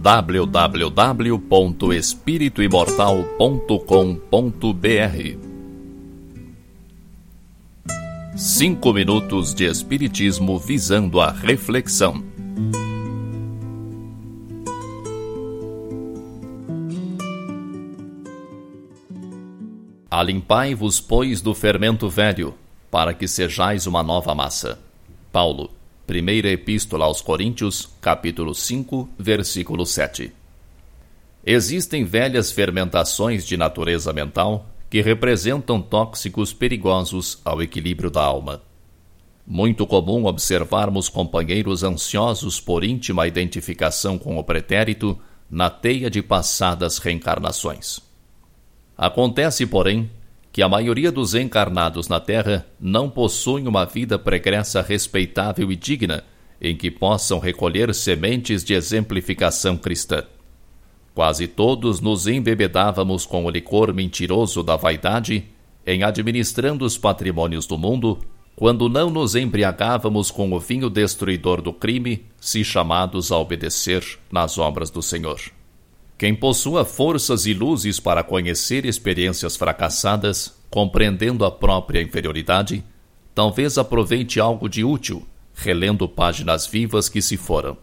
www.espirituimortal.com.br Cinco minutos de Espiritismo visando a reflexão. Alimpai-vos, pois, do fermento velho, para que sejais uma nova massa. Paulo, Primeira Epístola aos Coríntios, capítulo 5, versículo 7. Existem velhas fermentações de natureza mental que representam tóxicos perigosos ao equilíbrio da alma. Muito comum observarmos companheiros ansiosos por íntima identificação com o pretérito na teia de passadas reencarnações. Acontece, porém, que a maioria dos encarnados na Terra não possuem uma vida pregressa respeitável e digna em que possam recolher sementes de exemplificação cristã. Quase todos nos embebedávamos com o licor mentiroso da vaidade em administrando os patrimônios do mundo, quando não nos embriagávamos com o vinho destruidor do crime, se chamados a obedecer nas obras do Senhor. Quem possua forças e luzes para conhecer experiências fracassadas, compreendendo a própria inferioridade, talvez aproveite algo de útil, relendo páginas vivas que se foram.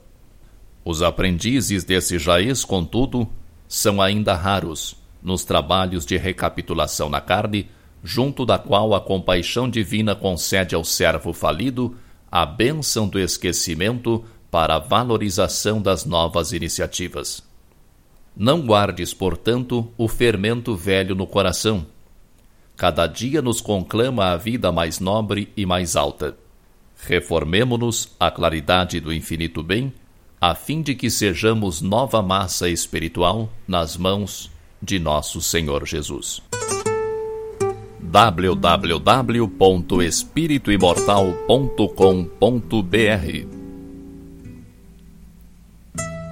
Os aprendizes desse jaez, contudo, são ainda raros nos trabalhos de recapitulação na carne, junto da qual a compaixão divina concede ao servo falido a bênção do esquecimento para a valorização das novas iniciativas. Não guardes, portanto, o fermento velho no coração. Cada dia nos conclama a vida mais nobre e mais alta. Reformemo-nos à claridade do infinito bem, a fim de que sejamos nova massa espiritual nas mãos de nosso Senhor Jesus. www.espirituimortal.com.br